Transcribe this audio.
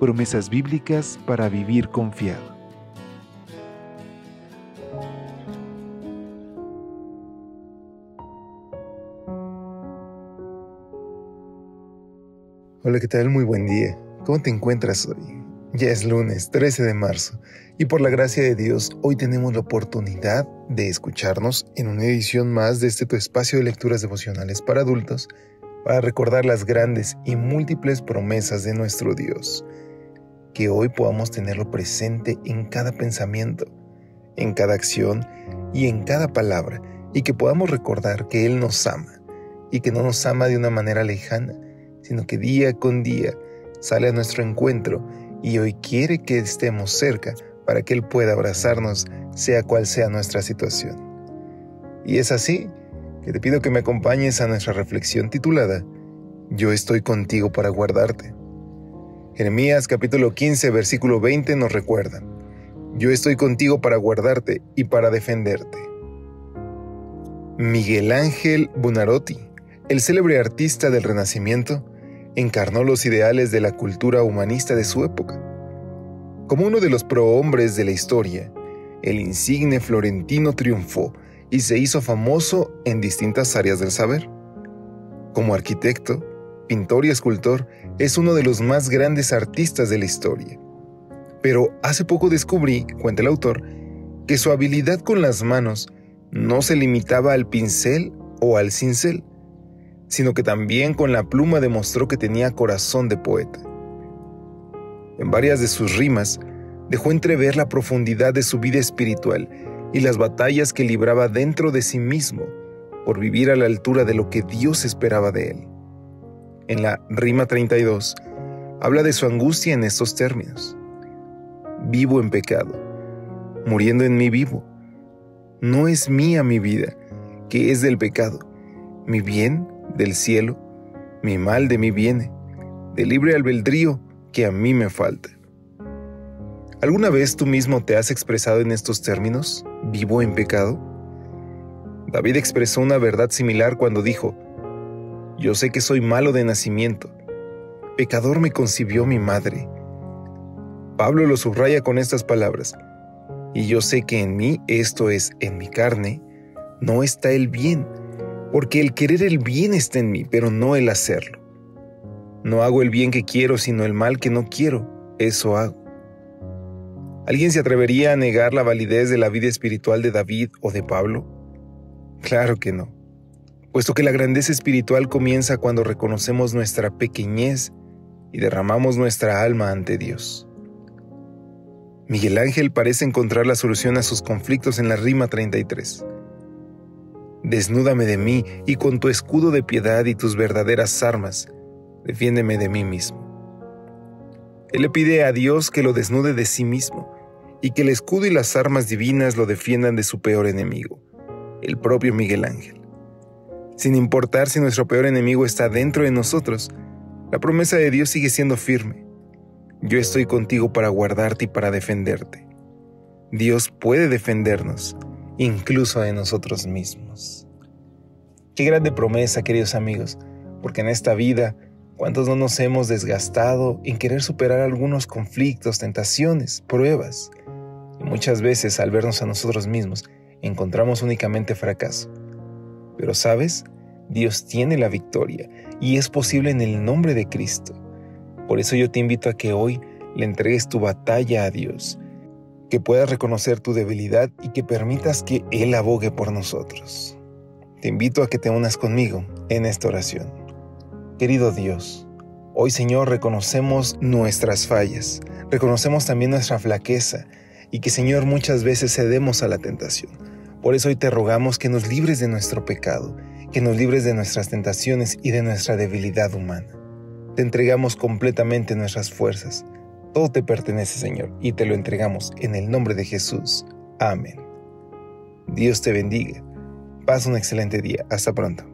Promesas bíblicas para vivir confiado. Hola, ¿qué tal? Muy buen día. ¿Cómo te encuentras hoy? Ya es lunes 13 de marzo y por la gracia de Dios hoy tenemos la oportunidad de escucharnos en una edición más de este tu espacio de lecturas devocionales para adultos para recordar las grandes y múltiples promesas de nuestro Dios. Que hoy podamos tenerlo presente en cada pensamiento, en cada acción y en cada palabra y que podamos recordar que Él nos ama y que no nos ama de una manera lejana sino que día con día sale a nuestro encuentro y hoy quiere que estemos cerca para que Él pueda abrazarnos, sea cual sea nuestra situación. Y es así que te pido que me acompañes a nuestra reflexión titulada Yo estoy contigo para guardarte. Jeremías capítulo 15 versículo 20 nos recuerda, Yo estoy contigo para guardarte y para defenderte. Miguel Ángel Bunarotti, el célebre artista del Renacimiento, encarnó los ideales de la cultura humanista de su época. Como uno de los prohombres de la historia, el insigne florentino triunfó y se hizo famoso en distintas áreas del saber. Como arquitecto, pintor y escultor, es uno de los más grandes artistas de la historia. Pero hace poco descubrí, cuenta el autor, que su habilidad con las manos no se limitaba al pincel o al cincel, sino que también con la pluma demostró que tenía corazón de poeta. En varias de sus rimas dejó entrever la profundidad de su vida espiritual y las batallas que libraba dentro de sí mismo por vivir a la altura de lo que Dios esperaba de él. En la rima 32 habla de su angustia en estos términos. Vivo en pecado, muriendo en mí vivo. No es mía mi vida, que es del pecado. Mi bien del cielo, mi mal de mí viene, de libre albedrío que a mí me falta. ¿Alguna vez tú mismo te has expresado en estos términos, vivo en pecado? David expresó una verdad similar cuando dijo, Yo sé que soy malo de nacimiento, pecador me concibió mi madre. Pablo lo subraya con estas palabras, y yo sé que en mí, esto es, en mi carne, no está el bien, porque el querer el bien está en mí, pero no el hacerlo. No hago el bien que quiero, sino el mal que no quiero, eso hago. ¿Alguien se atrevería a negar la validez de la vida espiritual de David o de Pablo? Claro que no, puesto que la grandeza espiritual comienza cuando reconocemos nuestra pequeñez y derramamos nuestra alma ante Dios. Miguel Ángel parece encontrar la solución a sus conflictos en la rima 33. Desnúdame de mí y con tu escudo de piedad y tus verdaderas armas, defiéndeme de mí mismo. Él le pide a Dios que lo desnude de sí mismo y que el escudo y las armas divinas lo defiendan de su peor enemigo, el propio Miguel Ángel. Sin importar si nuestro peor enemigo está dentro de nosotros, la promesa de Dios sigue siendo firme. Yo estoy contigo para guardarte y para defenderte. Dios puede defendernos incluso de nosotros mismos. Qué grande promesa, queridos amigos, porque en esta vida, ¿cuántos no nos hemos desgastado en querer superar algunos conflictos, tentaciones, pruebas? Y muchas veces al vernos a nosotros mismos, encontramos únicamente fracaso. Pero sabes, Dios tiene la victoria y es posible en el nombre de Cristo. Por eso yo te invito a que hoy le entregues tu batalla a Dios que puedas reconocer tu debilidad y que permitas que Él abogue por nosotros. Te invito a que te unas conmigo en esta oración. Querido Dios, hoy Señor reconocemos nuestras fallas, reconocemos también nuestra flaqueza y que Señor muchas veces cedemos a la tentación. Por eso hoy te rogamos que nos libres de nuestro pecado, que nos libres de nuestras tentaciones y de nuestra debilidad humana. Te entregamos completamente nuestras fuerzas Todo te pertenece, Señor, y te lo entregamos en el nombre de Jesús. Amén. Dios te bendiga. Pasa un excelente día. Hasta pronto.